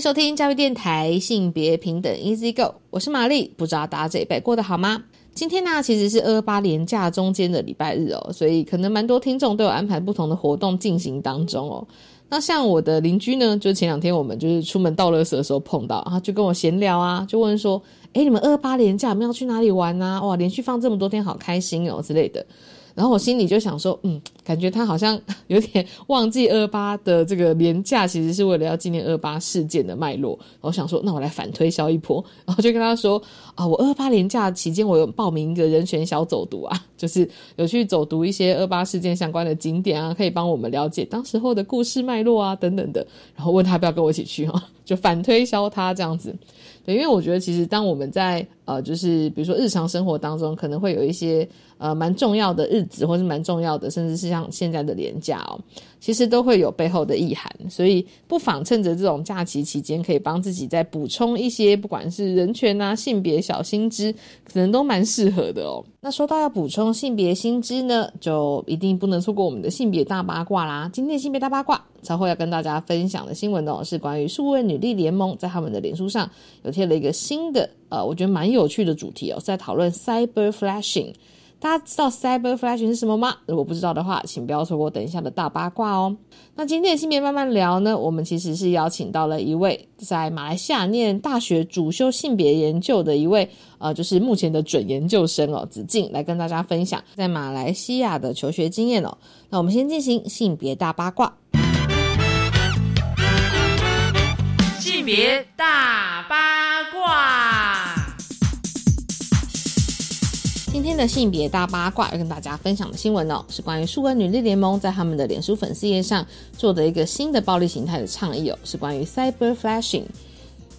收听教育电台性别平等 Easy Go，我是玛丽。不知道大家这一辈过得好吗？今天呢，其实是二八连假中间的礼拜日哦，所以可能蛮多听众都有安排不同的活动进行当中哦。那像我的邻居呢，就前两天我们就是出门倒垃圾的时候碰到，然后就跟我闲聊啊，就问说：“哎，你们二八连假有没有去哪里玩啊？哇，连续放这么多天，好开心哦之类的。”然后我心里就想说，嗯，感觉他好像 有点忘记二八的这个年假，其实是为了要纪念二八事件的脉络。我想说，那我来反推销一波，然后就跟他说，啊，我二八年假期间，我有报名一个人权小走读啊，就是有去走读一些二八事件相关的景点啊，可以帮我们了解当时候的故事脉络啊，等等的。然后问他要不要跟我一起去哈，就反推销他这样子。对，因为我觉得其实当我们在呃，就是比如说日常生活当中，可能会有一些呃蛮重要的日子，或是蛮重要的，甚至是像现在的年假哦，其实都会有背后的意涵，所以不妨趁着这种假期期间，可以帮自己再补充一些，不管是人权啊、性别小心知，可能都蛮适合的哦。那说到要补充性别新知呢，就一定不能错过我们的性别大八卦啦。今天性别大八卦，稍后要跟大家分享的新闻哦，是关于数位女力联盟在他们的脸书上有贴了一个新的，呃，我觉得蛮有趣的主题哦，在讨论 cyber flashing。大家知道 Cyber Flash 是什么吗？如果不知道的话，请不要错过等一下的大八卦哦。那今天的性别慢慢聊呢，我们其实是邀请到了一位在马来西亚念大学主修性别研究的一位，呃，就是目前的准研究生哦，子静来跟大家分享在马来西亚的求学经验哦。那我们先进行性别大八卦。性别大八天的性别大八卦要跟大家分享的新闻哦，是关于数位女力联盟在他们的脸书粉丝页上做的一个新的暴力形态的倡议哦，是关于 cyber flashing。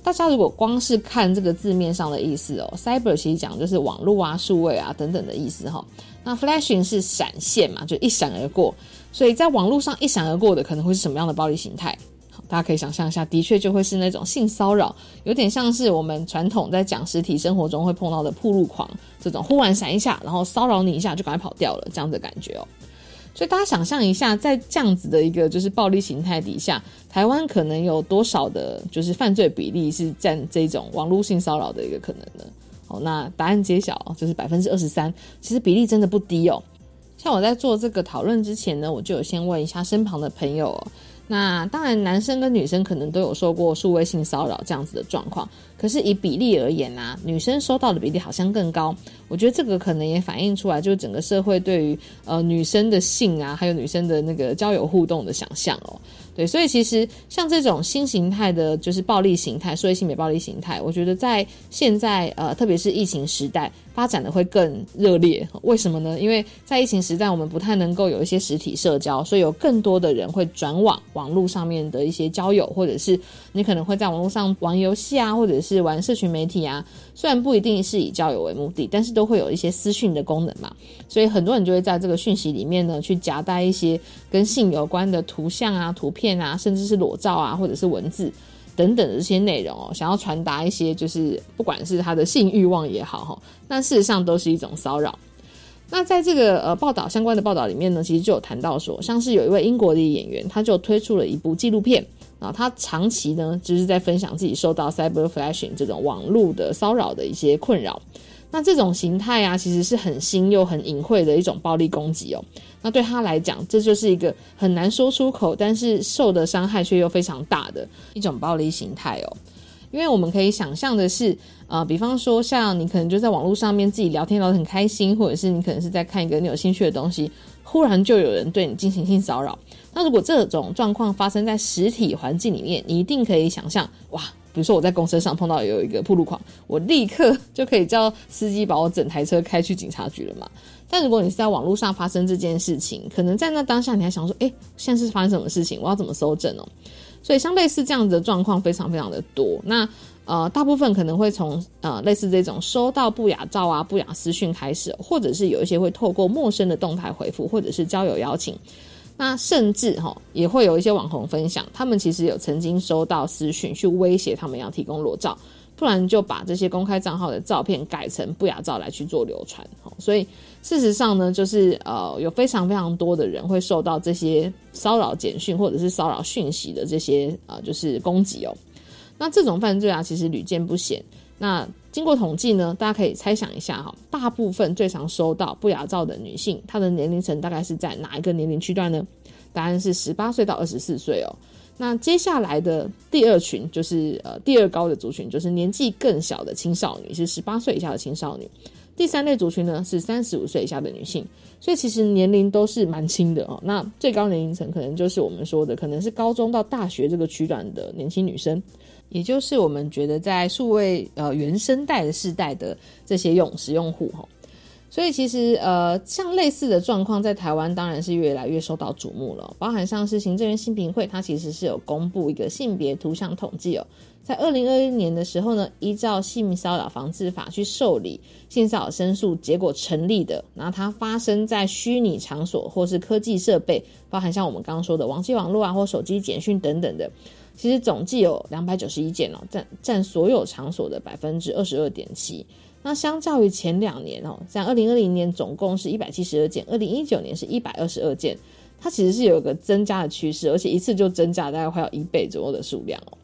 大家如果光是看这个字面上的意思哦，cyber 其实讲就是网络啊、数位啊等等的意思哈。那 flashing 是闪现嘛，就一闪而过，所以在网络上一闪而过的可能会是什么样的暴力形态？大家可以想象一下，的确就会是那种性骚扰，有点像是我们传统在讲实体生活中会碰到的铺路狂这种，忽然闪一下，然后骚扰你一下就赶快跑掉了这样的感觉哦。所以大家想象一下，在这样子的一个就是暴力形态底下，台湾可能有多少的，就是犯罪比例是占这种网络性骚扰的一个可能呢？哦，那答案揭晓，就是百分之二十三，其实比例真的不低哦。像我在做这个讨论之前呢，我就有先问一下身旁的朋友。那当然，男生跟女生可能都有受过数位性骚扰这样子的状况，可是以比例而言啊，女生收到的比例好像更高。我觉得这个可能也反映出来，就是整个社会对于呃女生的性啊，还有女生的那个交友互动的想象哦。对，所以其实像这种新形态的，就是暴力形态，所以性别暴力形态，我觉得在现在呃，特别是疫情时代，发展的会更热烈。为什么呢？因为在疫情时代，我们不太能够有一些实体社交，所以有更多的人会转往网络上面的一些交友，或者是你可能会在网络上玩游戏啊，或者是是玩社群媒体啊。虽然不一定是以交友为目的，但是都会有一些私讯的功能嘛，所以很多人就会在这个讯息里面呢，去夹带一些跟性有关的图像啊、图片啊，甚至是裸照啊，或者是文字等等的这些内容哦，想要传达一些就是不管是他的性欲望也好哈，那事实上都是一种骚扰。那在这个呃报道相关的报道里面呢，其实就有谈到说，像是有一位英国的演员，他就推出了一部纪录片。啊，他长期呢就是在分享自己受到 cyber flashing 这种网络的骚扰的一些困扰。那这种形态啊，其实是很新又很隐晦的一种暴力攻击哦。那对他来讲，这就是一个很难说出口，但是受的伤害却又非常大的一种暴力形态哦。因为我们可以想象的是，呃，比方说像你可能就在网络上面自己聊天聊得很开心，或者是你可能是在看一个你有兴趣的东西，忽然就有人对你进行性骚扰。那如果这种状况发生在实体环境里面，你一定可以想象，哇，比如说我在公车上碰到有一个铺路狂，我立刻就可以叫司机把我整台车开去警察局了嘛。但如果你是在网络上发生这件事情，可能在那当下你还想说，哎，现在是发生什么事情？我要怎么搜证哦？所以像类似这样子的状况非常非常的多。那呃，大部分可能会从呃类似这种收到不雅照啊、不雅私讯开始，或者是有一些会透过陌生的动态回复，或者是交友邀请。那甚至哈也会有一些网红分享，他们其实有曾经收到私讯去威胁他们要提供裸照，不然就把这些公开账号的照片改成不雅照来去做流传。所以事实上呢，就是呃有非常非常多的人会受到这些骚扰简讯或者是骚扰讯息的这些呃就是攻击哦。那这种犯罪啊，其实屡见不鲜。那经过统计呢，大家可以猜想一下哈，大部分最常收到不雅照的女性，她的年龄层大概是在哪一个年龄区段呢？答案是十八岁到二十四岁哦。那接下来的第二群就是呃第二高的族群，就是年纪更小的青少年，是十八岁以下的青少年。第三类族群呢是三十五岁以下的女性，所以其实年龄都是蛮轻的哦。那最高年龄层可能就是我们说的，可能是高中到大学这个区段的年轻女生。也就是我们觉得在数位呃原生代的世代的这些用使用户哈，所以其实呃像类似的状况在台湾当然是越来越受到瞩目了。包含像是行政院性平会，它其实是有公布一个性别图像统计哦，在二零二一年的时候呢，依照性骚扰防治法去受理性骚扰申诉结果成立的，然后它发生在虚拟场所或是科技设备，包含像我们刚刚说的网际网络啊或手机简讯等等的。其实总计有两百九十一件哦，占占所有场所的百分之二十二点七。那相较于前两年哦，像二零二零年总共是一百七十二件，二零一九年是一百二十二件，它其实是有一个增加的趋势，而且一次就增加大概快要一倍左右的数量哦。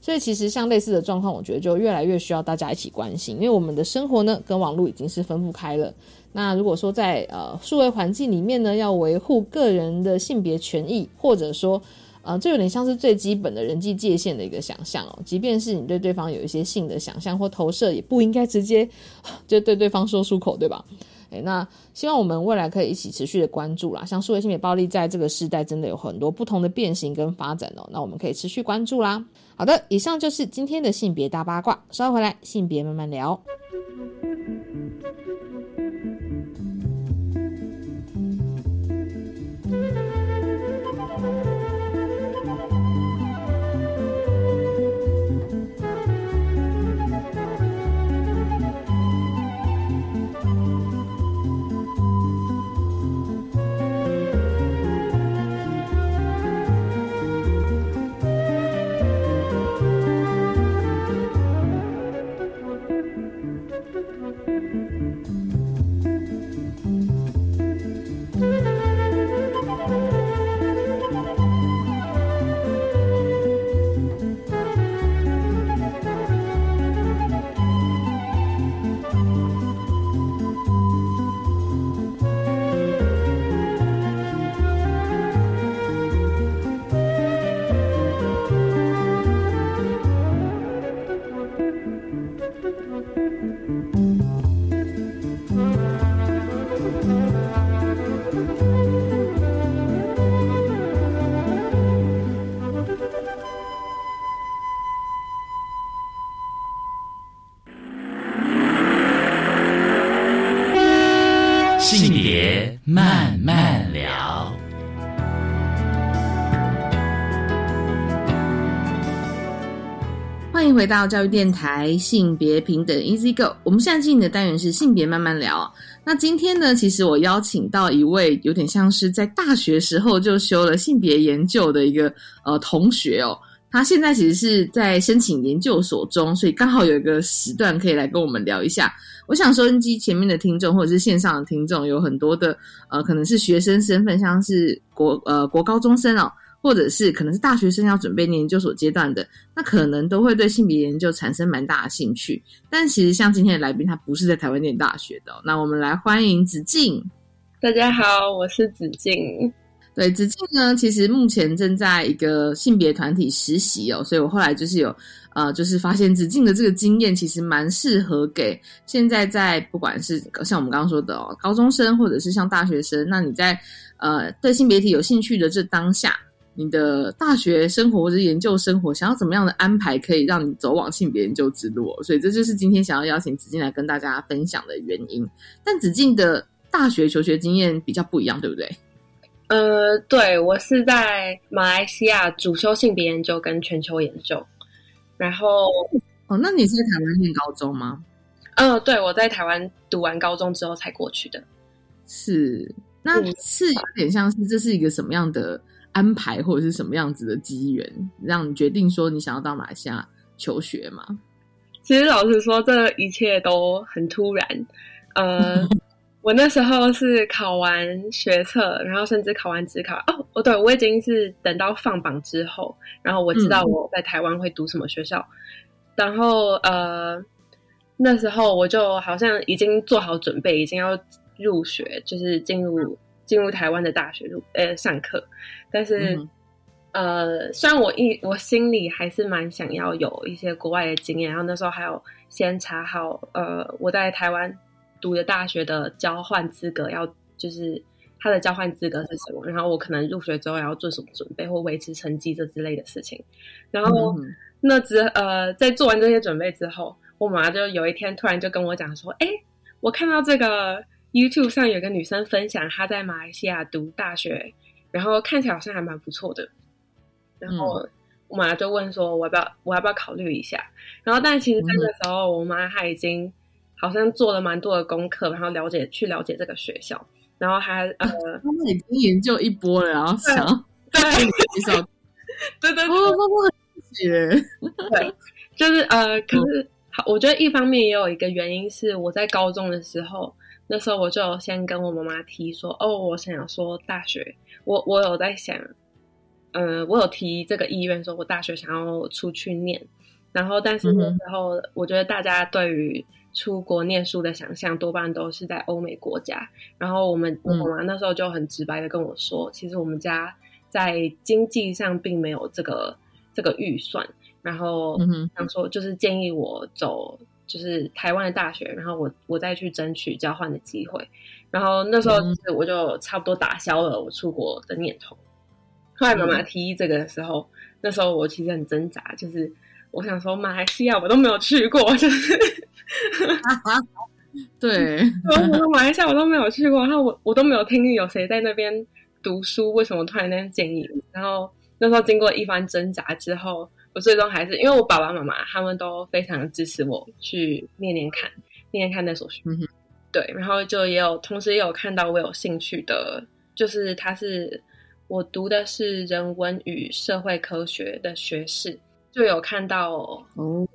所以其实像类似的状况，我觉得就越来越需要大家一起关心，因为我们的生活呢跟网络已经是分不开了。那如果说在呃数位环境里面呢，要维护个人的性别权益，或者说呃，这有点像是最基本的人际界限的一个想象哦。即便是你对对方有一些性的想象或投射，也不应该直接 就对对方说出口，对吧？诶那希望我们未来可以一起持续的关注啦。像数位性别暴力在这个时代真的有很多不同的变形跟发展哦。那我们可以持续关注啦。好的，以上就是今天的性别大八卦。稍后回来，性别慢慢聊。性别慢慢聊。欢迎回到教育电台性别平等 Easy Go。我们现在进行的单元是性别慢慢聊。那今天呢，其实我邀请到一位有点像是在大学时候就修了性别研究的一个呃同学哦。他现在其实是在申请研究所中，所以刚好有一个时段可以来跟我们聊一下。我想收音机前面的听众或者是线上的听众有很多的呃，可能是学生身份，像是国呃国高中生哦，或者是可能是大学生要准备研究所阶段的，那可能都会对性别研究产生蛮大的兴趣。但其实像今天的来宾，他不是在台湾念大学的。那我们来欢迎子静。大家好，我是子静。对，子静呢，其实目前正在一个性别团体实习哦，所以我后来就是有呃，就是发现子静的这个经验其实蛮适合给现在在不管是像我们刚刚说的哦，高中生或者是像大学生，那你在呃对性别体有兴趣的这当下，你的大学生活或者研究生活想要怎么样的安排，可以让你走往性别研究之路，所以这就是今天想要邀请子静来跟大家分享的原因。但子静的大学求学经验比较不一样，对不对？呃，对我是在马来西亚主修性别研究跟全球研究，然后哦，那你是在台湾念高中吗？嗯、呃，对我在台湾读完高中之后才过去的。是，那嗯是有点像是这是一个什么样的安排，或者是什么样子的机缘，让你决定说你想要到马来西亚求学吗？其实老实说，这一切都很突然。呃，我那时候是考完学测，然后甚至考完职考。哦，哦，对，我已经是等到放榜之后，然后我知道我在台湾会读什么学校，然后呃，那时候我就好像已经做好准备，已经要入学，就是进入进入台湾的大学入呃上课，但是。嗯呃，虽然我一我心里还是蛮想要有一些国外的经验，然后那时候还有先查好，呃，我在台湾读的大学的交换资格要就是他的交换资格是什么，然后我可能入学之后要做什么准备或维持成绩这之类的事情。然后嗯那之呃，在做完这些准备之后，我妈就有一天突然就跟我讲说：“哎，我看到这个 YouTube 上有个女生分享她在马来西亚读大学，然后看起来好像还蛮不错的。”然后我妈就问说：“我要不要我要不要考虑一下？”然后，但其实那个时候，我妈她已经好像做了蛮多的功课，然后了解去了解这个学校，然后还呃，他们已经研究一波了，然后想要对对对。不不不不，对，就是呃，可是好，我觉得一方面也有一个原因是我在高中的时候，那时候我就先跟我妈妈提说，哦，我想要说大学，我我有在想，呃，我有提这个意愿，说我大学想要出去念，然后但是那时候我觉得大家对于出国念书的想象多半都是在欧美国家，然后我们我妈妈那时候就很直白的跟我说，其实我们家在经济上并没有这个这个预算。然后想说就是建议我走就是台湾的大学，然后我我再去争取交换的机会。然后那时候就是我就差不多打消了我出国的念头。后来妈妈提议这个的时候，那时候我其实很挣扎，就是我想说马来西亚我都没有去过，就是 对，我马来西亚我都没有去过，然后我我都没有听有谁在那边读书，为什么突然间建议？然后那时候经过一番挣扎之后，我最终还是因为我爸爸妈妈他们都非常支持我去念念看，念念看那所学。嗯对，然后就也有同时也有看到我有兴趣的，就是他是我读的是人文与社会科学的学士，就有看到哦，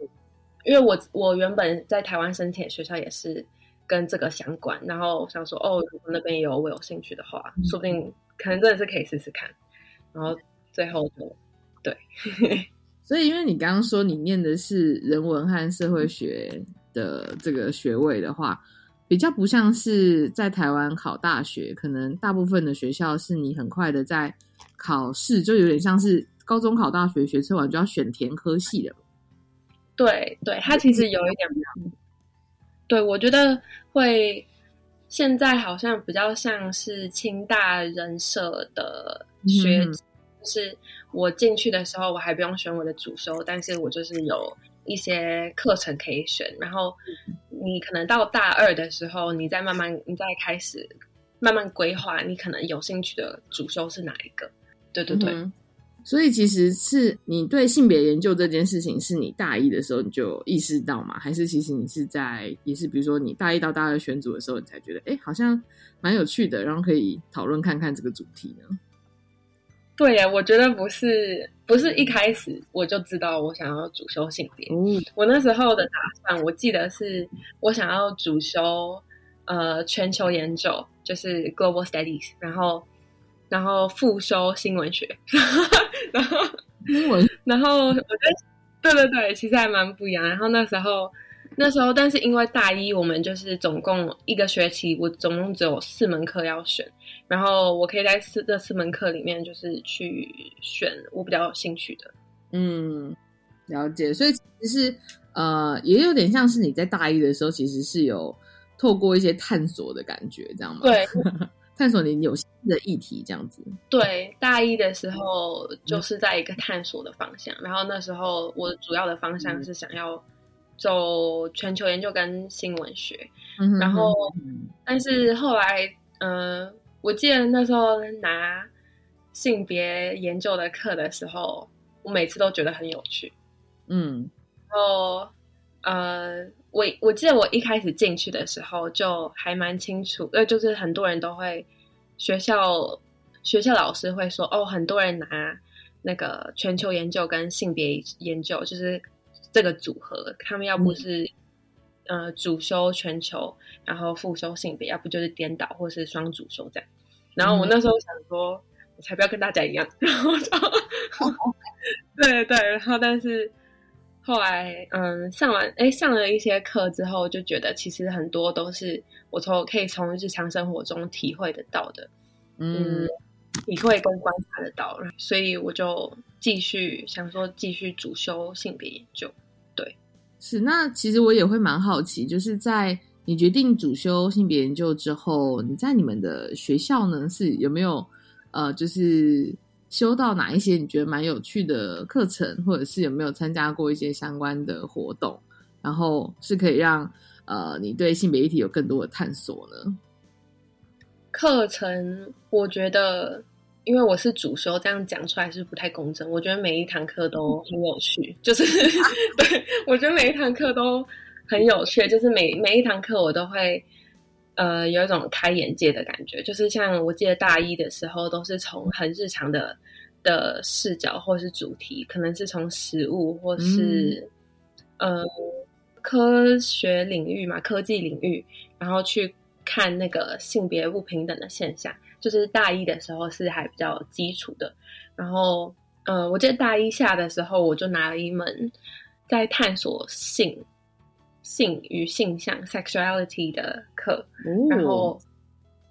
因为我我原本在台湾申请的学校也是跟这个相关，然后我想说哦，如果那边有我有兴趣的话，说不定可能真的是可以试试看。然后最后就对，所以因为你刚刚说你念的是人文和社会学的这个学位的话，比较不像是在台湾考大学，可能大部分的学校是你很快的在考试，就有点像是高中考大学学测完就要选填科系的。对对，它其实有一点。对，我觉得会现在好像比较像是清大人社的学，嗯就是我进去的时候我还不用选我的主修，但是我就是有一些课程可以选，然后你可能到大二的时候，你再慢慢你再开始慢慢规划，你可能有兴趣的主修是哪一个？对对对。所以其实是你对性别研究这件事情，是你大一的时候你就意识到吗？还是其实你是在也是比如说你大一到大二选组的时候，你才觉得哎、诶好像蛮有趣的，然后可以讨论看看这个主题呢？对呀，我觉得不是不是一开始我就知道我想要主修性别。嗯，我那时候的打算，我记得是我想要主修呃全球研究，就是 Global Studies，然后然后复修新闻学，然后英文然后我觉得对对对，其实还蛮不一样。然后那时候那时候，但是因为大一我们就是总共一个学期，我总共只有四门课要选，然后我可以在四这四门课里面就是去选我比较有兴趣的。嗯，了解。所以其实呃，也有点像是你在大一的时候，其实是有透过一些探索的感觉，这样吗？，对，探索你有兴趣的议题，这样子。对，大一的时候就是在一个探索的方向，然后那时候我主要的方向是想要走全球研究跟新闻学，然后嗯但是后来，嗯、我记得那时候拿性别研究的课的时候，我每次都觉得很有趣。嗯然后，呃，我我记得我一开始进去的时候就还蛮清楚，呃，就是很多人都会学校学校老师会说，哦，很多人拿那个全球研究跟性别研究，就是这个组合，他们要不是、呃主修全球，然后副修性别，要不就是颠倒或是双主修这样。然后我那时候想说，我才不要跟大家一样，然后就 对对，然后但是后来嗯上完哎上了一些课之后，就觉得其实很多都是我从可以从日常生活中体会得到的，嗯嗯，体会跟观察得到，所以我就继续想说继续主修性别研究。对是。那其实我也会蛮好奇，就是在你决定主修性别研究之后，你在你们的学校呢是有没有呃，就是修到哪一些你觉得蛮有趣的课程，或者是有没有参加过一些相关的活动，然后是可以让呃你对性别议题有更多的探索呢？课程我觉得，因为我是主修，这样讲出来是不太公正。我觉得每一堂课都很有趣，就是 对我觉得每一堂课都很有趣，就是每每一堂课我都会呃有一种开眼界的感觉。就是像我记得大一的时候，都是从很日常的的视角或是主题，可能是从食物或是、呃科学领域嘛，科技领域，然后去看那个性别不平等的现象，就是大一的时候是还比较基础的。然后，呃，我记得大一下的时候，我就拿了一门在探索性、性与性向 （sexuality） 的课，然后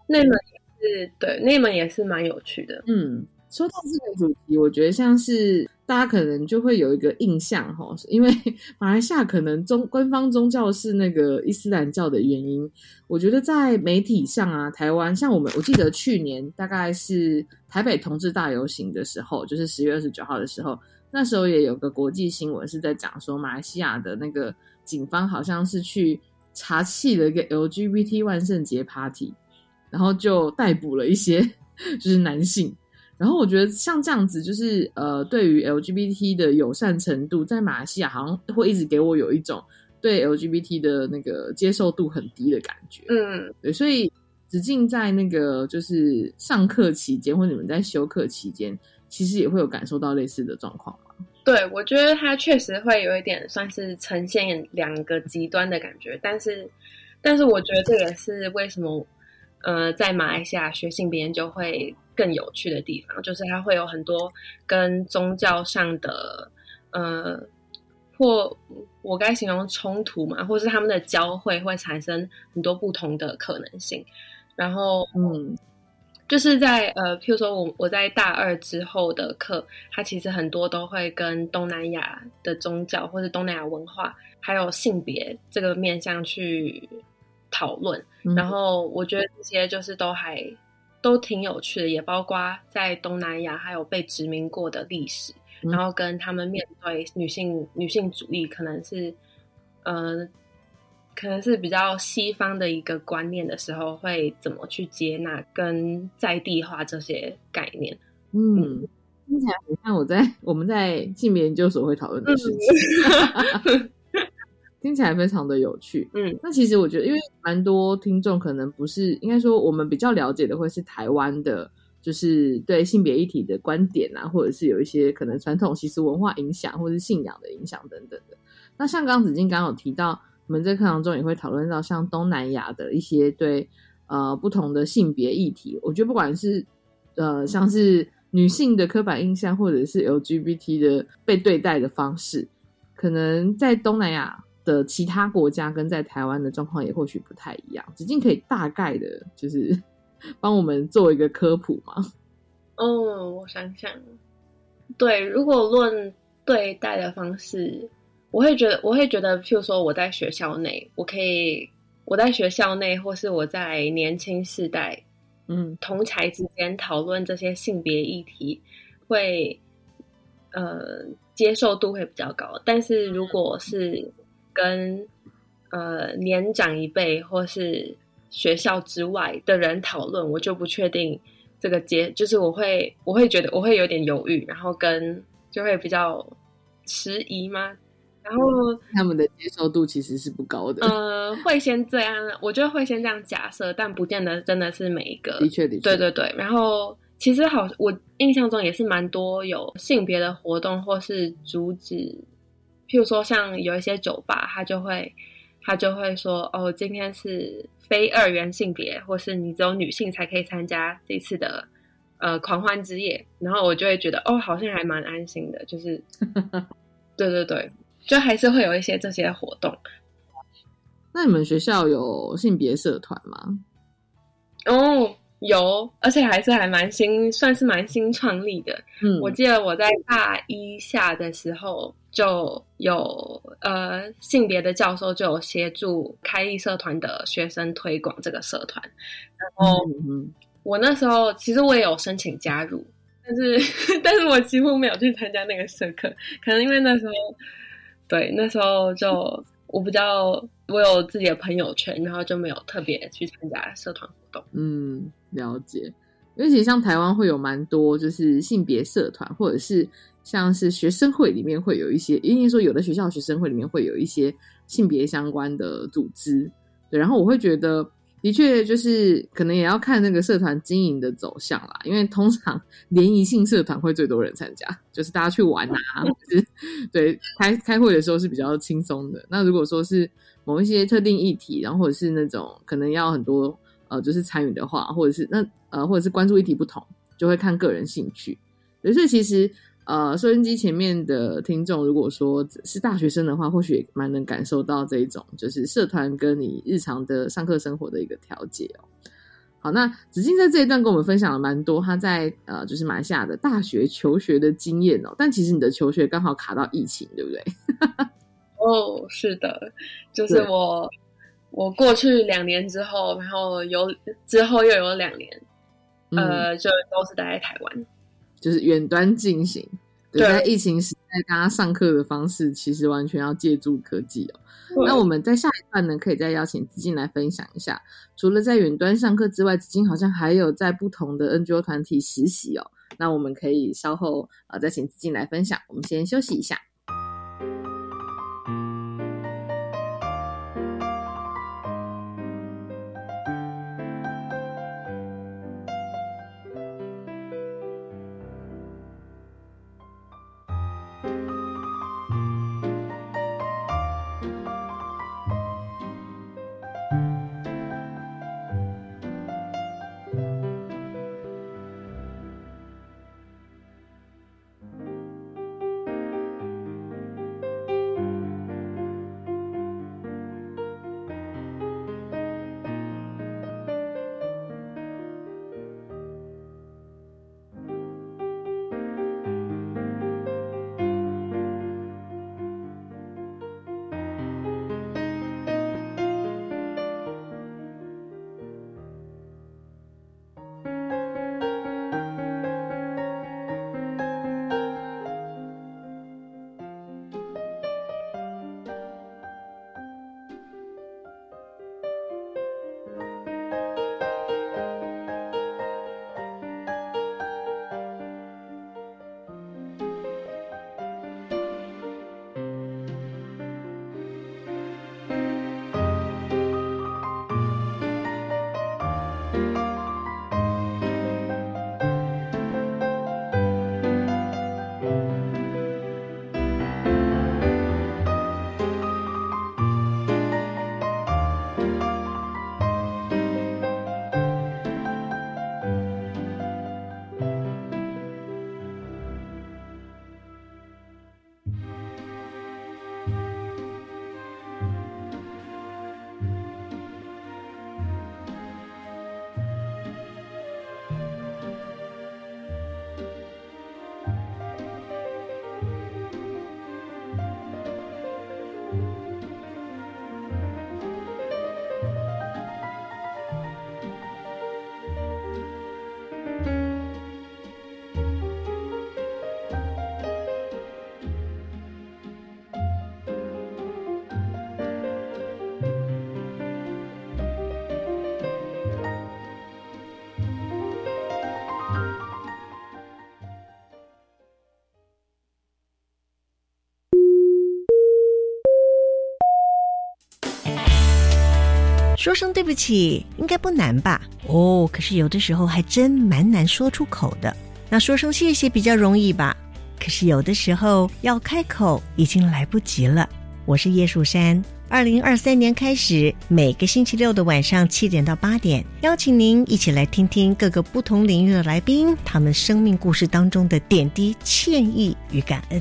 那门也是对，那门也是蛮有趣的。嗯，说到这个主题，我觉得像是大家可能就会有一个印象哈，因为马来西亚可能宗官方宗教是那个伊斯兰教的原因，我觉得在媒体上啊，台湾像我们，我记得去年大概是台北同志大游行的时候，就是十月二十九号的时候，那时候也有个国际新闻是在讲说，马来西亚的那个警方好像是去查气了一个 LGBT 万圣节 party，然后就逮捕了一些 就是男性。然后我觉得像这样子，就是呃，对于 LGBT 的友善程度，在马来西亚好像会一直给我有一种对 LGBT 的那个接受度很低的感觉。嗯，对，所以子敬在那个就是上课期间，或者你们在休课期间，其实也会有感受到类似的状况吗？对，我觉得它确实会有一点算是呈现两个极端的感觉，但是，但是我觉得这也是为什么，呃，在马来西亚学性别研究会更有趣的地方，就是它会有很多跟宗教上的，呃，或我该形容冲突嘛，或是他们的交汇会产生很多不同的可能性，然后，嗯就是在呃，譬如说我我在大二之后的课，它其实很多都会跟东南亚的宗教或者东南亚文化，还有性别这个面向去讨论。嗯然后我觉得这些就是都还都挺有趣的，也包括在东南亚还有被殖民过的历史，嗯然后跟他们面对女性女性主义，可能是呃。可能是比较西方的一个观念的时候，会怎么去接纳跟在地化这些概念？嗯，听起来很像我在我们在性别研究所会讨论的事情，听起来非常的有趣。嗯那其实我觉得，因为蛮多听众可能不是，应该说我们比较了解的会是台湾的，就是对性别议题的观点啊，或者是有一些可能传统习俗文化影响，或者是信仰的影响等等的。那像刚刚子静刚刚有提到，我们在课堂中也会讨论到像东南亚的一些对呃不同的性别议题，我觉得不管是呃像是女性的刻板印象，或者是 LGBT 的被对待的方式，可能在东南亚的其他国家跟在台湾的状况也或许不太一样。子静可以大概的，就是 帮我们做一个科普吗？哦，我想想，对，如果论对待的方式，我会觉得，我会觉得，譬如说我在学校内，我可以，我在学校内，或是我在年轻世代嗯同才之间讨论这些性别议题，会呃接受度会比较高。但是如果是跟呃年长一辈或是学校之外的人讨论，我就不确定这个接，就是我会我会觉得我会有点犹豫，然后跟就会比较迟疑吗？然后他们的接受度其实是不高的。呃，会先这样，我觉得会先这样假设，但不见得真的是每一个。的确的确，对对对。然后其实好，我印象中也是蛮多有性别的活动，或是阻止，譬如说像有一些酒吧，他就会他就会说，哦，今天是非二元性别，或是你只有女性才可以参加这次的呃狂欢之夜。然后我就会觉得，哦，好像还蛮安心的，就是 对对对。就还是会有一些这些活动。那你们学校有性别社团吗？哦，有，而且还是还蛮新，算是蛮新创立的。嗯，我记得我在大一下的时候就有呃性别的教授就有协助开立社团的学生推广这个社团。然后我那时候其实我也有申请加入，但是 但是我几乎没有去参加那个社课，可能因为那时候。对，那时候就我比较，我有自己的朋友圈，然后就没有特别去参加社团活动。嗯，了解。因为其实像台湾会有蛮多，就是性别社团，或者是像是学生会里面会有一些，因为说有的学校学生会里面会有一些性别相关的组织。对，然后我会觉得。的确，就是可能也要看那个社团经营的走向啦。因为通常 联谊性社团会最多人参加，就是大家去玩啊，是对开开会的时候是比较轻松的。那如果说是某一些特定议题，然后或者是那种可能要很多呃，就是参与的话，或者是那呃，或者是关注议题不同，就会看个人兴趣。所以其实。呃，收音机前面的听众，如果说是大学生的话，或许蛮能感受到这一种，就是社团跟你日常的上课生活的一个调节哦。好，那子静在这一段跟我们分享了蛮多他在呃，就是马来西亚的大学求学的经验哦。但其实你的求学刚好卡到疫情，对不对？哦，是的，就是我我过去两年之后，然后有之后又有两年，呃，就都是待在台湾。就是远端进行，对，在疫情时代，大家上课的方式其实完全要借助科技哦。那我们在下一段呢，可以再邀请子金来分享一下，除了在远端上课之外，子金好像还有在不同的 NGO 团体实习哦。那我们可以稍后呃再请子金来分享。我们先休息一下。说声对不起应该不难吧？哦，可是有的时候还真蛮难说出口的。那说声谢谢比较容易吧？可是有的时候要开口已经来不及了。我是叶树山，二零二三年开始，每个星期六的晚上七点到八点，邀请您一起来听听各个不同领域的来宾，他们生命故事当中的点滴、歉意与感恩。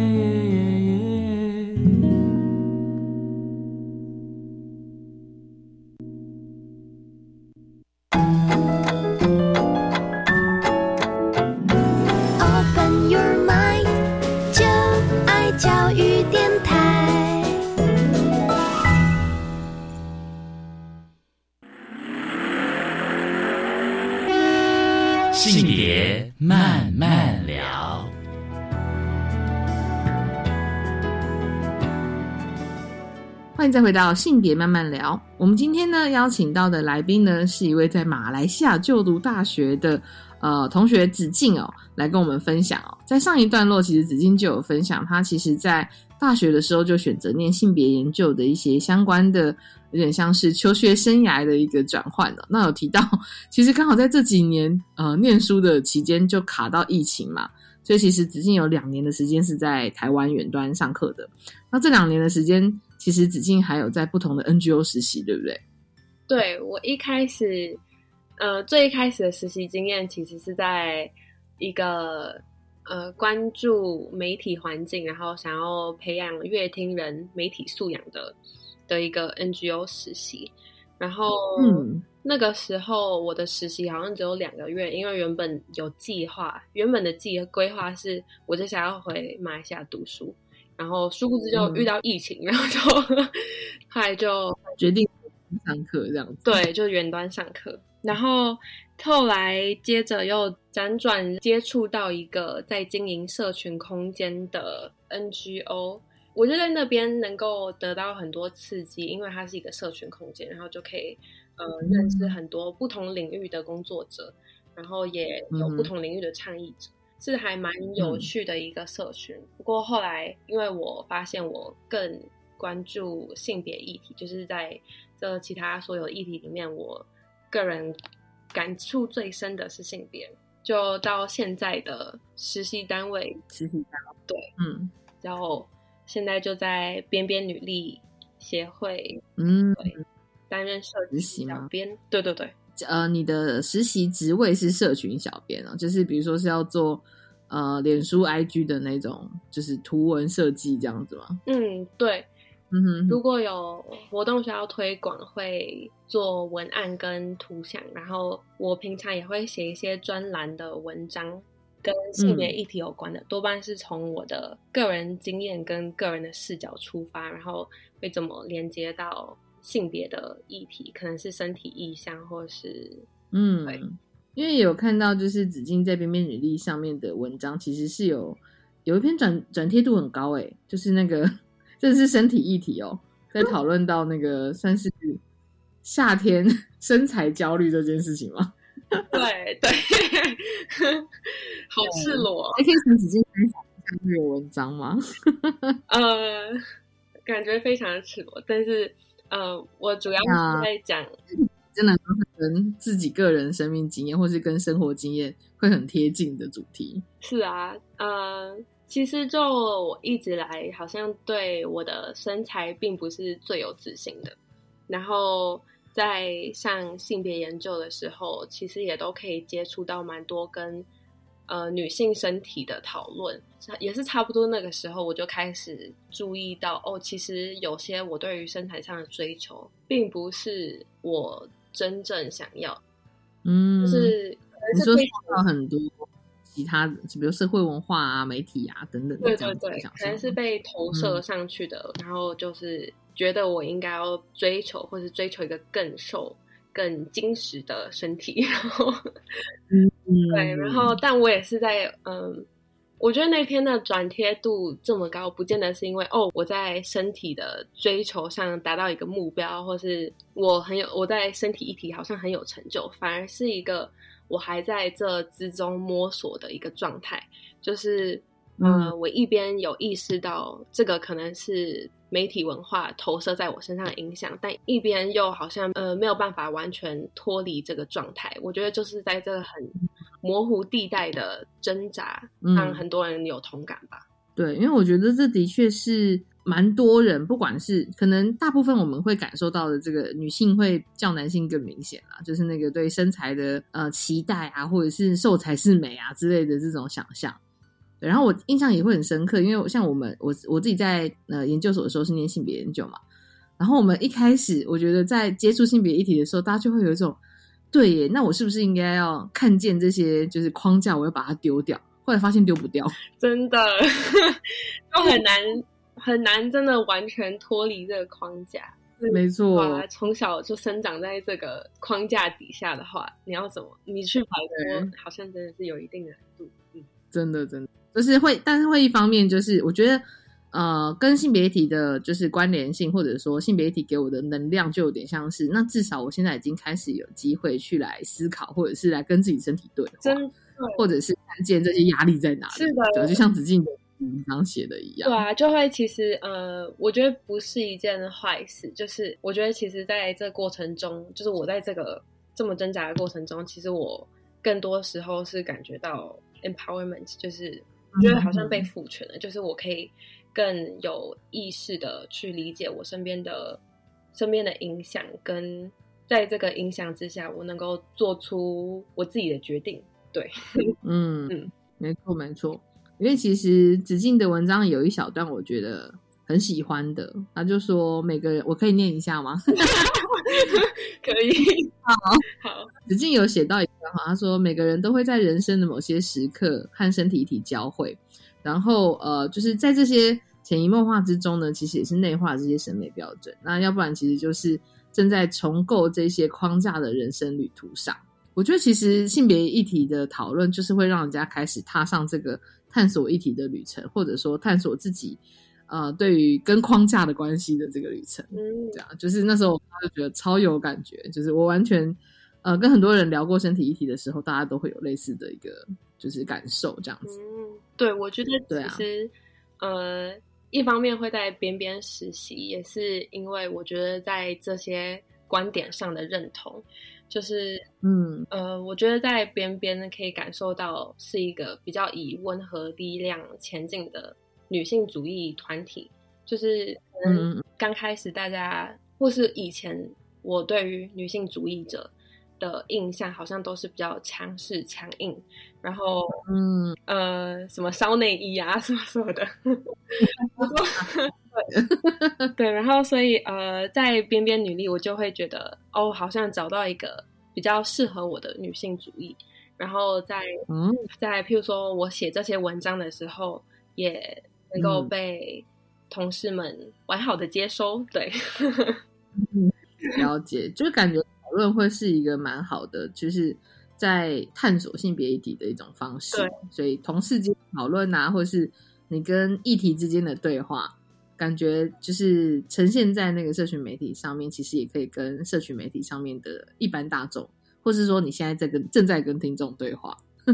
欢迎再回到性别慢慢聊。我们今天呢邀请到的来宾呢是一位在马来西亚就读大学的呃同学子静哦，来跟我们分享哦。在上一段落，其实子静就有分享，他其实在大学的时候就选择念性别研究的一些相关的，有点像是求学生涯的一个转换的。那有提到，其实刚好在这几年呃念书的期间就卡到疫情嘛，所以其实子静有两年的时间是在台湾远端上课的。那这两年的时间。其实子静还有在不同的 NGO 实习，对不对？对我一开始，呃，最一开始的实习经验其实是在一个呃关注媒体环境，然后想要培养乐听人媒体素养的的一个 NGO 实习。然后，嗯，那个时候我的实习好像只有两个月，因为原本有计划，原本的计规划是我就想要回马来西亚读书。然后殊不知就遇到疫情，然后就后来就决定上课这样子。对，就远端上课。然后后来接着又辗转接触到一个在经营社群空间的 NGO，我就在那边能够得到很多刺激，因为它是一个社群空间，然后就可以呃认识很多不同领域的工作者，然后也有不同领域的倡议者。是还蛮有趣的一个社群，不过后来因为我发现我更关注性别议题，就是在这其他所有议题里面，我个人感触最深的是性别。就到现在的实习单位，实习单位对，嗯，然后现在就在边边女力协会，嗯，对，担任社群小编，对对对。呃，你的实习职位是社群小编哦，就是比如说是要做呃脸书 IG 的那种，就是图文设计这样子吗？嗯，对，嗯哼，如果有活动需要推广，会做文案跟图像，然后我平常也会写一些专栏的文章，跟性别议题有关的，多半是从我的个人经验跟个人的视角出发，然后会怎么连接到。性别的议题可能是身体意向，或是嗯，因为有看到就是紫金在边边履历上面的文章，其实是有有一篇转转贴度很高诶，就是那个这是身体议题哦，在讨论到那个算是夏天 身材焦虑这件事情吗？对对，好赤裸。还可以从纸巾分享一下这个文章吗？呃，感觉非常的赤裸，但是呃，我主要是在讲，真的都是跟自己个人生命经验，或是跟生活经验会很贴近的主题。是啊，呃，其实就我一直来，好像对我的身材并不是最有自信的，然后。在上性别研究的时候，其实也都可以接触到蛮多跟呃女性身体的讨论，也是差不多那个时候，我就开始注意到哦，其实有些我对于身材上的追求，并不是我真正想要，嗯，就是你说到很多其他的，比如社会文化啊、媒体啊等等，对对对，可能是被投射上去的，然后就是。觉得我应该要追求，或是追求一个更瘦、更精实的身体，然后，嗯对，然后，但我也是在，嗯，我觉得那篇的转贴度这么高，不见得是因为哦，我在身体的追求上达到一个目标，或是我很有我在身体一体好像很有成就，反而是一个我还在这之中摸索的一个状态，就是，嗯，我一边有意识到这个可能是。媒体文化投射在我身上的影响，但一边又好像呃没有办法完全脱离这个状态。我觉得就是在这个很模糊地带的挣扎，让很多人有同感吧。对，因为我觉得这的确是蛮多人，不管是可能大部分我们会感受到的，这个女性会较男性更明显啦，就是那个对身材的呃期待啊，或者是瘦才是美啊之类的这种想象。然后我印象也会很深刻，因为像我们我我自己在呃研究所的时候是念性别研究嘛，然后我们一开始我觉得在接触性别议题的时候，大家就会有一种对耶，那我是不是应该要看见这些就是框架，我要把它丢掉？后来发现丢不掉，真的都很难很难，真的完全脱离这个框架。没错，从小就生长在这个框架底下的话，你要怎么你去摆脱，好像真的是有一定的难度。嗯，真的真的。就是会，但是会一方面就是，我觉得，呃，跟性别体的，就是关联性，或者说性别体给我的能量，就有点像是，那至少我现在已经开始有机会去来思考，或者是来跟自己身体对话，或者是看见这些压力在哪里。是的，就像子静文章写的一样。对啊，就会其实，呃，我觉得不是一件坏事。就是我觉得，其实在这过程中，就是我在这个这么挣扎的过程中，其实我更多时候是感觉到 empowerment，就是。我觉得好像被赋权了，就是我可以更有意识的去理解我身边的身边的影响，跟在这个影响之下，我能够做出我自己的决定。对，嗯嗯，没错没错。因为其实子静的文章有一小段，我觉得很喜欢的，他就说每个人，我可以念一下吗？可以，好好。子静有写到一段话，他说每个人都会在人生的某些时刻和身体一体交汇，然后呃，就是在这些潜移默化之中呢，其实也是内化这些审美标准。那要不然，其实就是正在重构这些框架的人生旅途上。我觉得其实性别议题的讨论，就是会让人家开始踏上这个探索议题的旅程，或者说探索自己。呃，对于跟框架的关系的这个旅程，这样就是那时候我就觉得超有感觉，就是我完全呃跟很多人聊过身体议题的时候，大家都会有类似的一个就是感受，这样子。嗯，对，我觉得其实呃一方面会在边边实习，也是因为我觉得在这些观点上的认同，就是嗯呃，我觉得在边边可以感受到是一个比较以温和力量前进的。女性主义团体，就是可能刚开始大家或是以前我对于女性主义者的印象，好像都是比较强势、强硬，然后嗯。呃什么烧内衣啊什么什么的，对，然后所以呃在边边女力，我就会觉得哦，好像找到一个比较适合我的女性主义，然后在嗯。在譬如说我写这些文章的时候也。能够被同事们完好的接收，对，了解，就是感觉讨论会是一个蛮好的，就是在探索性别议题的一种方式。对，所以同事间讨论啊，或是你跟议题之间的对话，感觉就是呈现在那个社群媒体上面，其实也可以跟社群媒体上面的一般大众，或是说你现在在跟正在跟听众对话。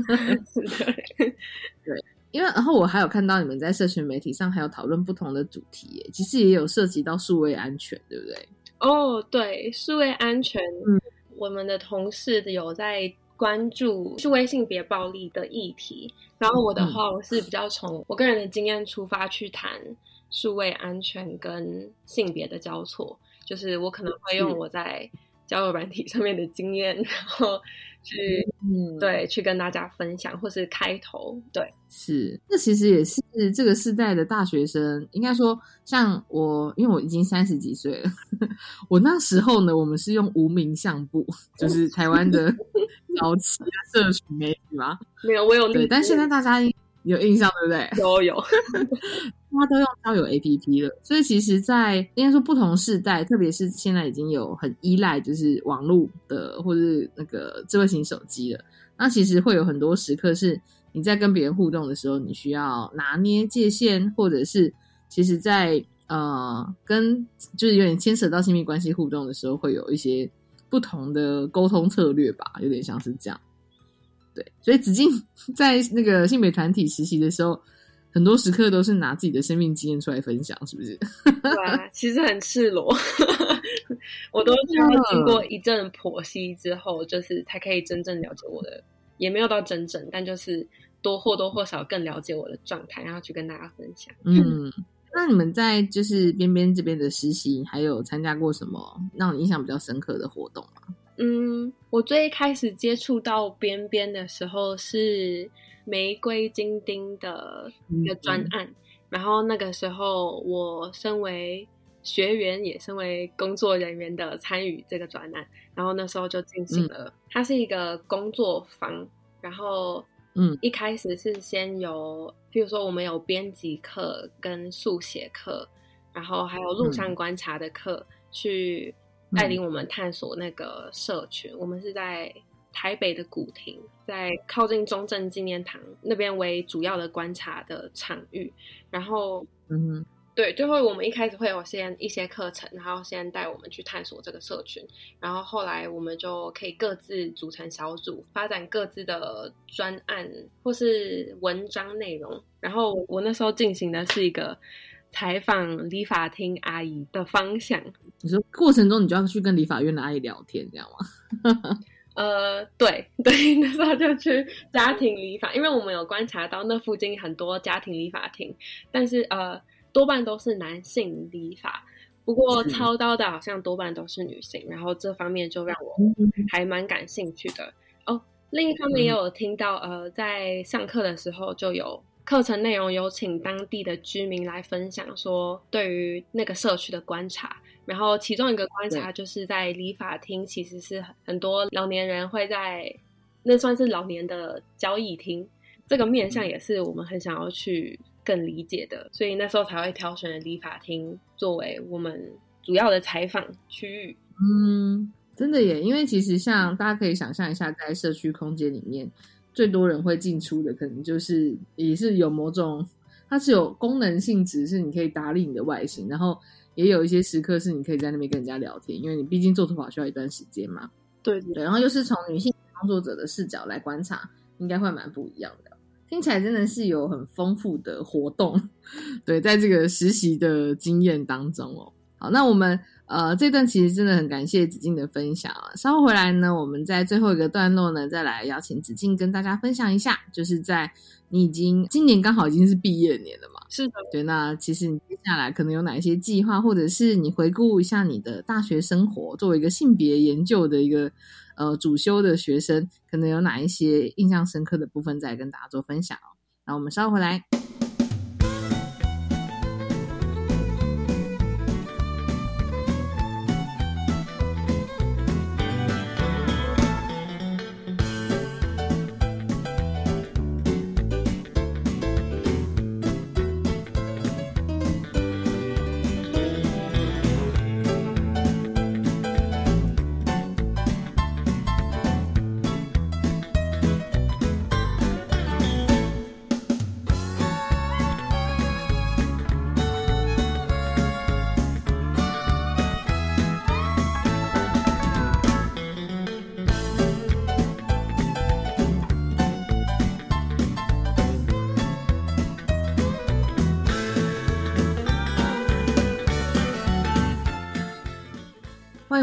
对，因为然后我还有看到你们在社群媒体上还有讨论不同的主题耶，其实也有涉及到数位安全，对不对？哦，对，数位安全，嗯，我们的同事有在关注数位性别暴力的议题，然后我的话，我是比较从我个人的经验出发去谈数位安全跟性别的交错，就是我可能会用我在交友软体上面的经验，然后。去，嗯，对，去跟大家分享，或是开头，对，是，这其实也是这个时代的大学生，应该说，像我，因为我已经三十几岁了，我那时候呢，我们是用无名相簿，就是台湾的 早期社群媒体嘛，没有，我有，对，但现在大家。有印象对不对？有有，大家都用交友 A P P 了，所以其实，在应该说不同时代，特别是现在已经有很依赖就是网络的或者那个智慧型手机了。那其实会有很多时刻是你在跟别人互动的时候，你需要拿捏界限，或者是其实，在呃跟就是有点牵扯到亲密关系互动的时候，会有一些不同的沟通策略吧，有点像是这样。对，所以子静 在那个性别团体实习的时候，很多时刻都是拿自己的生命经验出来分享，是不是？对啊，其实很赤裸，我都是要经过一阵剖析之后，就是才可以真正了解我的，也没有到真正，但就是多或多或少更了解我的状态，然后去跟大家分享。嗯，那你们在就是边边这边的实习，还有参加过什么让你印象比较深刻的活动吗？嗯，我最开始接触到边边的时候是玫瑰金钉的一个专案，然后那个时候我身为学员，也身为工作人员的参与这个专案，然后那时候就进行了，它是一个工作坊，然后嗯，一开始是先有，譬如说我们有编辑课跟速写课，然后还有路上观察的课去。带领我们探索那个社群，我们是在台北的古亭，在靠近中正纪念堂那边为主要的观察的场域。然后，嗯，对，就会我们一开始会有先一些课程，然后先带我们去探索这个社群。然后后来我们就可以各自组成小组，发展各自的专案或是文章内容。然后我那时候进行的是一个。采访理发厅阿姨的方向，你说过程中你就要去跟理发院的阿姨聊天，这样吗？呃，对 对，那时候就去家庭理发，因为我们有观察到那附近很多家庭理发厅，但是呃，多半都是男性理发，不过操刀的好像多半都是女性，然后这方面就让我还蛮感兴趣的哦。另一方面也有听到，呃，在上课的时候就有。课程内容有请当地的居民来分享，说对于那个社区的观察。然后其中一个观察就是在理发厅，其实是很多老年人会在那算是老年的交易厅。这个面向也是我们很想要去更理解的，所以那时候才会挑选理发厅作为我们主要的采访区域。嗯，真的耶，因为其实像大家可以想象一下，在社区空间里面。最多人会进出的，可能就是也是有某种，它是有功能性质，是你可以打理你的外形，然后也有一些时刻是你可以在那边跟人家聊天，因为你毕竟做头发需要一段时间嘛。对对，然后又是从女性工作者的视角来观察，应该会蛮不一样的。听起来真的是有很丰富的活动，对，在这个实习的经验当中哦。好，那我们。呃，这段其实真的很感谢子静的分享啊。稍后回来呢，我们在最后一个段落呢，再来邀请子静跟大家分享一下，就是在你已经今年刚好已经是毕业年了嘛？是的，对。那其实你接下来可能有哪一些计划，或者是你回顾一下你的大学生活，作为一个性别研究的一个呃主修的学生，可能有哪一些印象深刻的部分，再跟大家做分享。那我们稍后回来。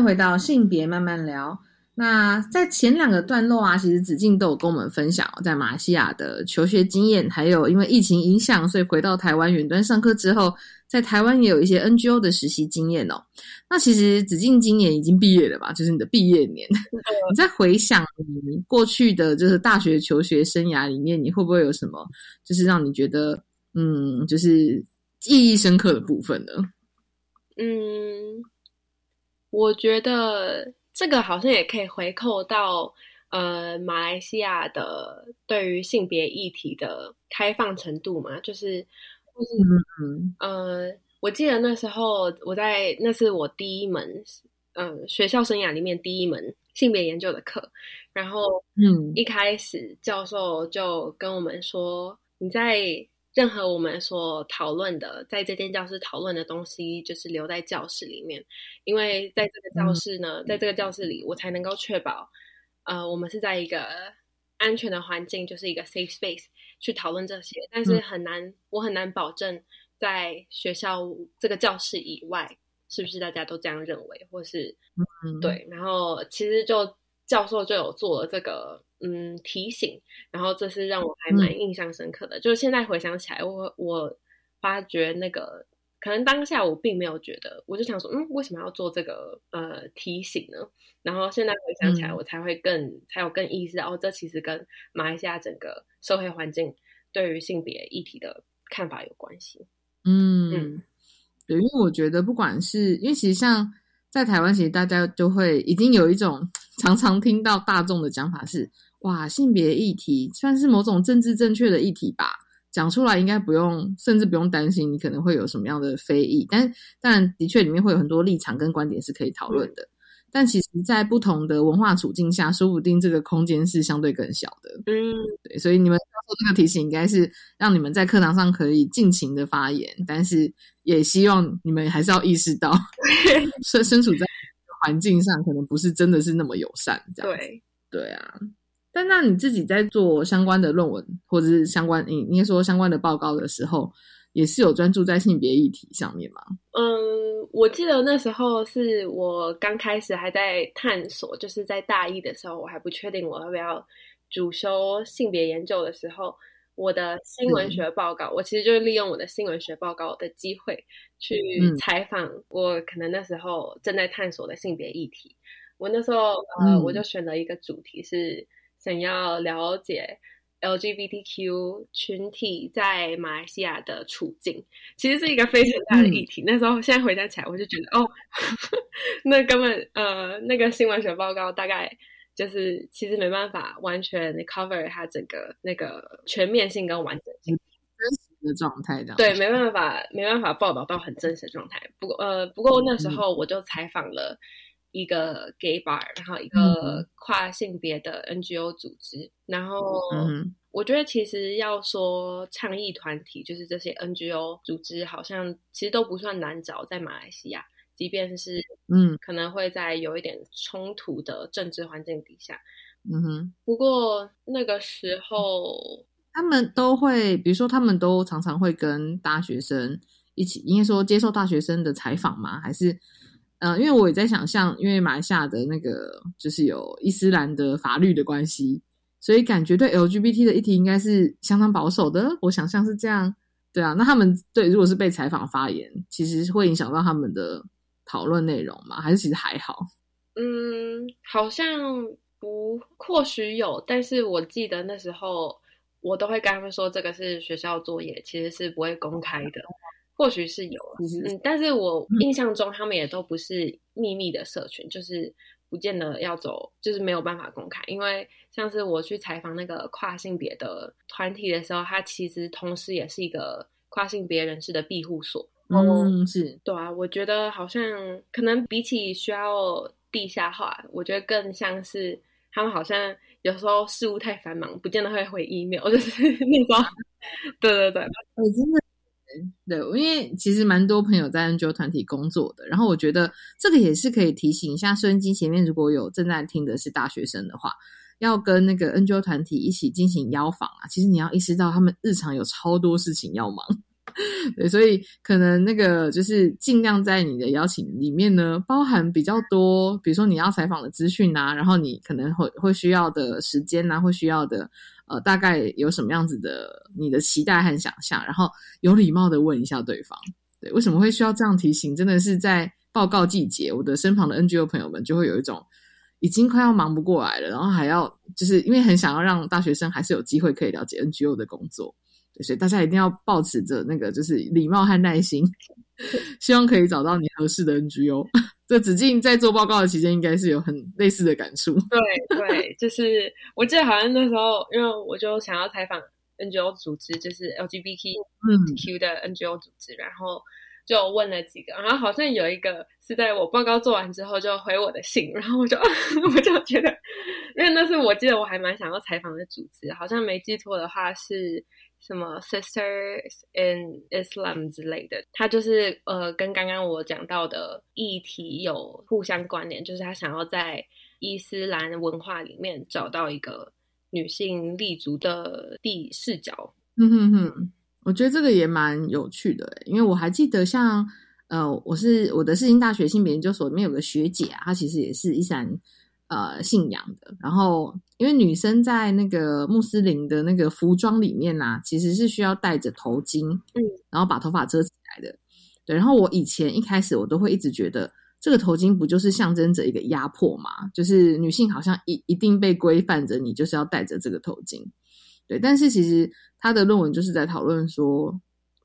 回到性别慢慢聊。那在前两个段落啊，其实子静都有跟我们分享在马来西亚的求学经验，还有因为疫情影响，所以回到台湾远端上课之后，在台湾也有一些 NGO 的实习经验哦。那其实子静今年已经毕业了吧？就是你的毕业年，你在回想你过去的就是大学求学生涯里面，你会不会有什么就是让你觉得嗯，就是记忆深刻的部分呢？嗯，我觉得。这个好像也可以回扣到呃马来西亚的对于性别议题的开放程度嘛，就是，嗯呃，我记得那时候我在那是我第一门嗯学校生涯里面第一门性别研究的课，然后嗯一开始教授就跟我们说你在。任何我们所讨论的，在这间教室讨论的东西，就是留在教室里面，因为在这个教室呢，在这个教室里，我才能够确保，呃，我们是在一个安全的环境，就是一个 safe space 去讨论这些。但是很难，我很难保证在学校这个教室以外，是不是大家都这样认为，或是对。然后其实就教授就有做了这个。嗯，提醒，然后这是让我还蛮印象深刻的。就是现在回想起来，我我发觉那个可能当下我并没有觉得，我就想说，嗯，为什么要做这个呃提醒呢？然后现在回想起来，我才会更才有更意识到，哦，这其实跟马来西亚整个社会环境对于性别议题的看法有关系。嗯，对，因为我觉得不管是因为其实像在台湾，其实大家就会已经有一种常常听到大众的讲法是。哇，性别议题算是某种政治正确的议题吧？讲出来应该不用，甚至不用担心你可能会有什么样的非议。但但的确里面会有很多立场跟观点是可以讨论的。但其实，在不同的文化处境下，说不定这个空间是相对更小的。嗯，对。所以你们做这个提醒，应该是让你们在课堂上可以尽情的发言，但是也希望你们还是要意识到，身身处在环境上，可能不是真的是那么友善。这样对对啊。但那你自己在做相关的论文，或者是相关，你应该说相关的报告的时候，也是有专注在性别议题上面吗？嗯，我记得那时候是我刚开始还在探索，就是在大一的时候，我还不确定我要不要主修性别研究的时候，我的新闻学报告，我其实就是利用我的新闻学报告的机会去采访我可能那时候正在探索的性别议题。我那时候呃，我就选了一个主题是。想要了解 LGBTQ 群体在马来西亚的处境，其实是一个非常大的议题。那时候现在回想起来，我就觉得哦，那根本呃，那个新闻学报告大概就是其实没办法完全 cover 它整个那个全面性跟完整性。真实的状态，这样。对，没办法没办法报道到很真实的状态。不过呃，不过那时候我就采访了。一个 gay bar，然后一个跨性别的 NGO 组织，然后我觉得其实要说倡议团体，就是这些 NGO 组织，好像其实都不算难找，在马来西亚，即便是嗯，可能会在有一点冲突的政治环境底下，嗯哼。不过那个时候，他们都会，比如说，他们都常常会跟大学生一起，应该说接受大学生的采访吗？还是？嗯，因为我也在想象，因为马来西亚的那个就是有伊斯兰的法律的关系，所以感觉对 LGBT 的议题应该是相当保守的。我想象是这样，对啊。那他们对如果是被采访发言，其实会影响到他们的讨论内容吗？还是其实还好？嗯，好像不，或许有，但是我记得那时候我都会跟他们说，这个是学校作业，其实是不会公开的。或许是有，嗯，但是我印象中他们也都不是秘密的社群，就是不见得要走，就是没有办法公开。因为像是我去采访那个跨性别的团体的时候，他其实同时也是一个跨性别人士的庇护所。嗯，是对啊，我觉得好像可能比起需要地下化，我觉得更像是他们好像有时候事务太繁忙，不见得会回 email，就是那种。对对对，我真的。对，因为其实蛮多朋友在 NGO 团体工作的，然后我觉得这个也是可以提醒一下收音机前面如果有正在听的是大学生的话，要跟那个 NGO 团体一起进行邀访啊。其实你要意识到他们日常有超多事情要忙，对，所以可能那个就是尽量在你的邀请里面呢，包含比较多，比如说你要采访的资讯啊，然后你可能会会需要的时间啊，会需要的呃，大概有什么样子的你的期待和想象，然后有礼貌的问一下对方，对，为什么会需要这样提醒？真的是在报告季节，我的身旁的 NGO 朋友们就会有一种已经快要忙不过来了，然后还要就是因为很想要让大学生还是有机会可以了解 NGO 的工作。所以大家一定要保持着那个就是礼貌和耐心，希望可以找到你合适的 NGO。这子静在做报告的期间，应该是有很类似的感触。对对，就是我记得好像那时候，因为我就想要采访 NGO 组织，就是 LGBTQ 的 NGO 组织，然后就问了几个，然后好像有一个是在我报告做完之后就回我的信，然后我就 我就觉得，因为那是我记得我还蛮想要采访的组织，好像没记错的话是。什么 Sisters in Islam 之类的，他就是呃，跟刚刚我讲到的议题有互相关联，就是他想要在伊斯兰文化里面找到一个女性立足的地视角。嗯哼哼，我觉得这个也蛮有趣的，因为我还记得像呃，我是我的世新大学性别研究所里面有个学姐啊，她其实也是伊斯兰。呃，信仰的，然后因为女生在那个穆斯林的那个服装里面呐，其实是需要戴着头巾，嗯，然后把头发遮起来的，对。然后我以前一开始我都会一直觉得，这个头巾不就是象征着一个压迫嘛？就是女性好像一一定被规范着，你就是要戴着这个头巾，对。但是其实他的论文就是在讨论说，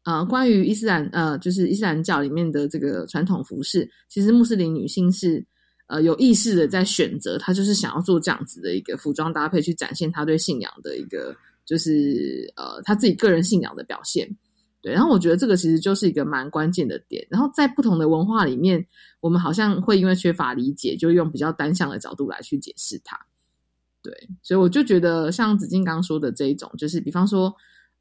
呃，关于伊斯兰，呃，就是伊斯兰教里面的这个传统服饰，其实穆斯林女性是。呃，有意识的在选择，他就是想要做这样子的一个服装搭配，去展现他对信仰的一个，就是呃他自己个人信仰的表现。对，然后我觉得这个其实就是一个蛮关键的点。然后在不同的文化里面，我们好像会因为缺乏理解，就用比较单向的角度来去解释它。对，所以我就觉得像子静刚说的这一种，就是比方说，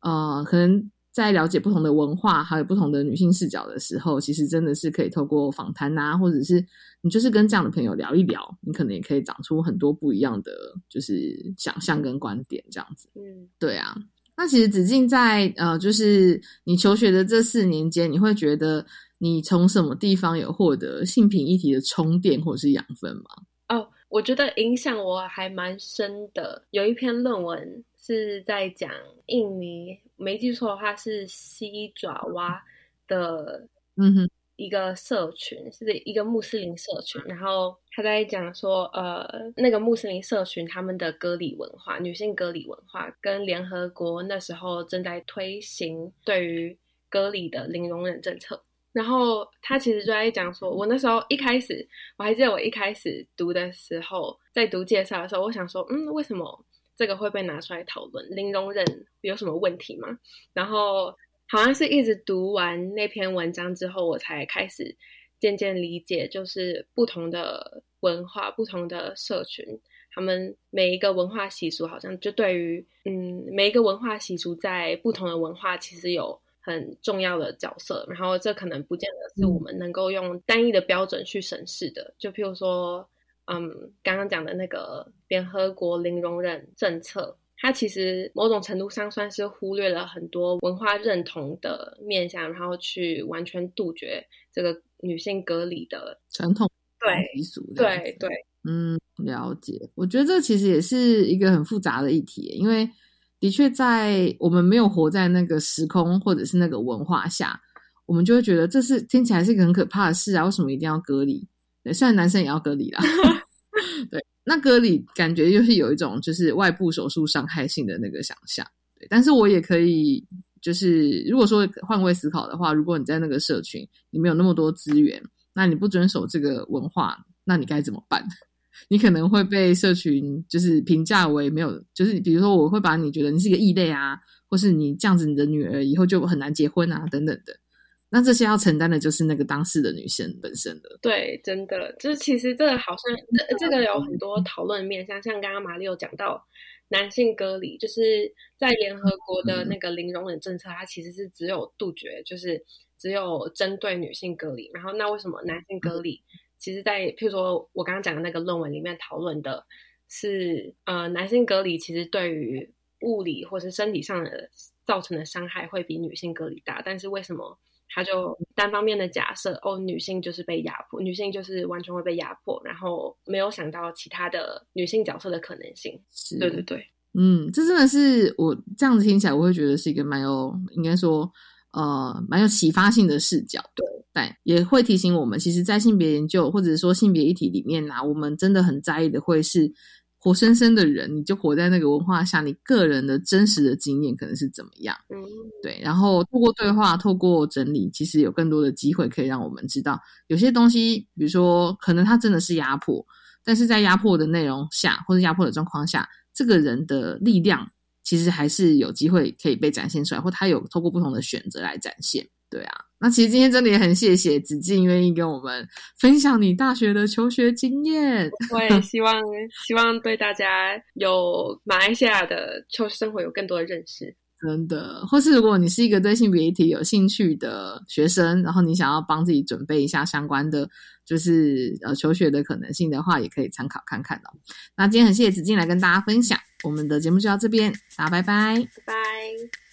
呃，可能。在了解不同的文化，还有不同的女性视角的时候，其实真的是可以透过访谈啊，或者是你就是跟这样的朋友聊一聊，你可能也可以长出很多不一样的就是想象跟观点这样子。嗯，对啊。那其实子静在呃，就是你求学的这四年间，你会觉得你从什么地方有获得性平议题的充电或者是养分吗？哦，我觉得影响我还蛮深的，有一篇论文。是在讲印尼，没记错的话是西爪哇的，嗯哼，一个社群是一个穆斯林社群，然后他在讲说，呃，那个穆斯林社群他们的割礼文化，女性割礼文化，跟联合国那时候正在推行对于割礼的零容忍政策，然后他其实就在讲说，我那时候一开始，我还记得我一开始读的时候，在读介绍的时候，我想说，嗯，为什么？这个会被拿出来讨论，零容忍有什么问题吗？然后好像是一直读完那篇文章之后，我才开始渐渐理解，就是不同的文化、不同的社群，他们每一个文化习俗，好像就对于嗯，每一个文化习俗在不同的文化其实有很重要的角色。然后这可能不见得是我们能够用单一的标准去审视的，就譬如说。嗯，刚刚讲的那个联合国零容忍政策，它其实某种程度上算是忽略了很多文化认同的面向，然后去完全杜绝这个女性隔离的传统对习俗。对对，嗯，了解。我觉得这其实也是一个很复杂的议题，因为的确在我们没有活在那个时空或者是那个文化下，我们就会觉得这是听起来是一个很可怕的事啊！为什么一定要隔离？虽然男生也要隔离啦。对，那隔离感觉就是有一种就是外部手术伤害性的那个想象。对，但是我也可以，就是如果说换位思考的话，如果你在那个社群，你没有那么多资源，那你不遵守这个文化，那你该怎么办？你可能会被社群就是评价为没有，就是比如说我会把你觉得你是一个异类啊，或是你这样子，你的女儿以后就很难结婚啊，等等的。那这些要承担的就是那个当事的女生本身的。对，真的就是其实这个好像这这个有很多讨论面，像像刚刚马里有讲到男性隔离，就是在联合国的那个零容忍政策，它其实是只有杜绝，就是只有针对女性隔离。然后那为什么男性隔离？其实，在譬如说我刚刚讲的那个论文里面讨论的是，呃，男性隔离其实对于物理或是身体上的。造成的伤害会比女性隔离大，但是为什么他就单方面的假设哦，女性就是被压迫，女性就是完全会被压迫，然后没有想到其他的女性角色的可能性。是对对对，嗯，这真的是我这样子听起来，我会觉得是一个蛮有，应该说，呃，蛮有启发性的视角。对，但也会提醒我们，其实，在性别研究或者说性别议题里面呢、我们真的很在意的会是活生生的人，你就活在那个文化下，你个人的真实的经验可能是怎么样。嗯，对，然后透过对话，透过整理，其实有更多的机会可以让我们知道，有些东西，比如说，可能它真的是压迫，但是在压迫的内容下，或者压迫的状况下，这个人的力量其实还是有机会可以被展现出来，或他有透过不同的选择来展现。对啊，那其实今天真的也很谢谢子静愿意跟我们分享你大学的求学经验。我也希望希望对大家有马来西亚的求学生活有更多的认识。真的，或是如果你是一个对性别议题有兴趣的学生，然后你想要帮自己准备一下相关的，就是呃求学的可能性的话，也可以参考看看哦。那今天很谢谢子静来跟大家分享，我们的节目就到这边，大家拜拜，拜拜。